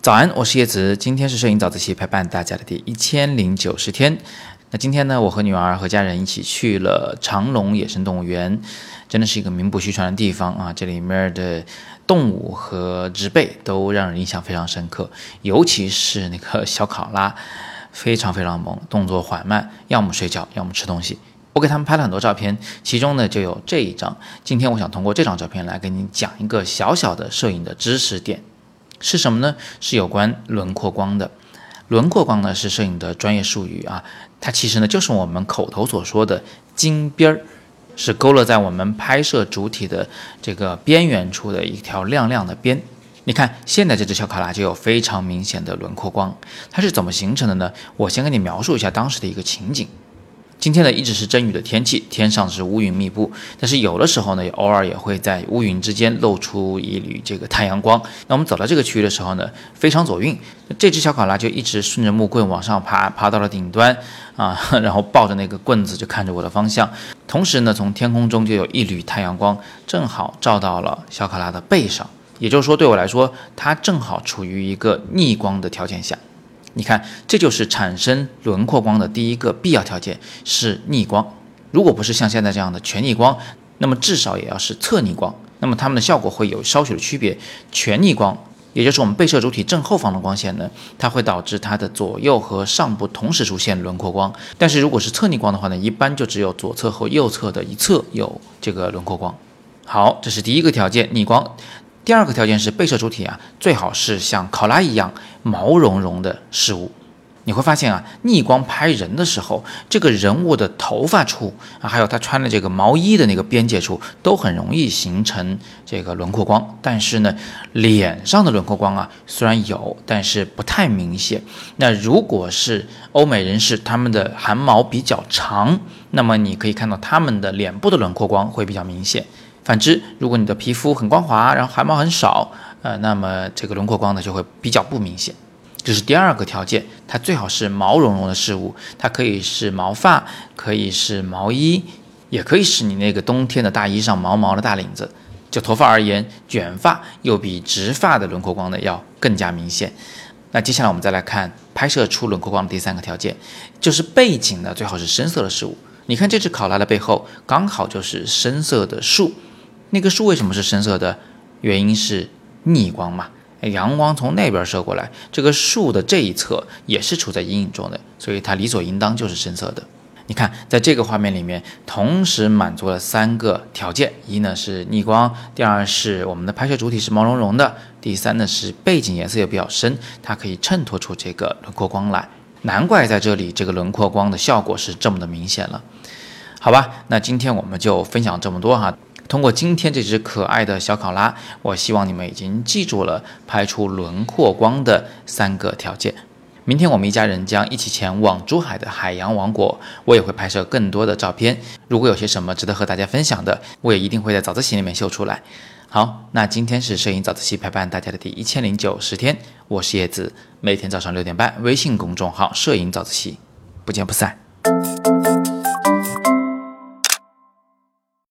早安，我是叶子，今天是摄影早自习陪伴大家的第一千零九十天。那今天呢，我和女儿和家人一起去了长隆野生动物园，真的是一个名不虚传的地方啊！这里面的动物和植被都让人印象非常深刻，尤其是那个小考拉，非常非常萌，动作缓慢，要么睡觉，要么吃东西。我给他们拍了很多照片，其中呢就有这一张。今天我想通过这张照片来给你讲一个小小的摄影的知识点。是什么呢？是有关轮廓光的。轮廓光呢是摄影的专业术语啊，它其实呢就是我们口头所说的金边儿，是勾勒在我们拍摄主体的这个边缘处的一条亮亮的边。你看，现在这只小考拉就有非常明显的轮廓光，它是怎么形成的呢？我先给你描述一下当时的一个情景。今天呢一直是阵雨的天气，天上是乌云密布，但是有的时候呢，也偶尔也会在乌云之间露出一缕这个太阳光。那我们走到这个区域的时候呢，非常走运，这只小考拉就一直顺着木棍往上爬，爬到了顶端啊，然后抱着那个棍子就看着我的方向。同时呢，从天空中就有一缕太阳光正好照到了小考拉的背上，也就是说，对我来说，它正好处于一个逆光的条件下。你看，这就是产生轮廓光的第一个必要条件是逆光。如果不是像现在这样的全逆光，那么至少也要是侧逆光。那么它们的效果会有稍许的区别。全逆光，也就是我们被摄主体正后方的光线呢，它会导致它的左右和上部同时出现轮廓光。但是如果是侧逆光的话呢，一般就只有左侧和右侧的一侧有这个轮廓光。好，这是第一个条件，逆光。第二个条件是被摄主体啊，最好是像考拉一样毛茸茸的事物。你会发现啊，逆光拍人的时候，这个人物的头发处啊，还有他穿的这个毛衣的那个边界处，都很容易形成这个轮廓光。但是呢，脸上的轮廓光啊，虽然有，但是不太明显。那如果是欧美人士，他们的汗毛比较长，那么你可以看到他们的脸部的轮廓光会比较明显。反之，如果你的皮肤很光滑，然后汗毛很少，呃，那么这个轮廓光呢就会比较不明显。这是第二个条件，它最好是毛茸茸的事物，它可以是毛发，可以是毛衣，也可以是你那个冬天的大衣上毛毛的大领子。就头发而言，卷发又比直发的轮廓光呢要更加明显。那接下来我们再来看拍摄出轮廓光的第三个条件，就是背景呢最好是深色的事物。你看这只考拉的背后，刚好就是深色的树。那个树为什么是深色的？原因是逆光嘛，阳光从那边射过来，这个树的这一侧也是处在阴影中的，所以它理所应当就是深色的。你看，在这个画面里面，同时满足了三个条件：一呢是逆光，第二是我们的拍摄主体是毛茸茸的，第三呢是背景颜色也比较深，它可以衬托出这个轮廓光来。难怪在这里这个轮廓光的效果是这么的明显了。好吧，那今天我们就分享这么多哈。通过今天这只可爱的小考拉，我希望你们已经记住了拍出轮廓光的三个条件。明天我们一家人将一起前往珠海的海洋王国，我也会拍摄更多的照片。如果有些什么值得和大家分享的，我也一定会在早自习里面秀出来。好，那今天是摄影早自习陪伴大家的第一千零九十天，我是叶子，每天早上六点半，微信公众号“摄影早自习”，不见不散。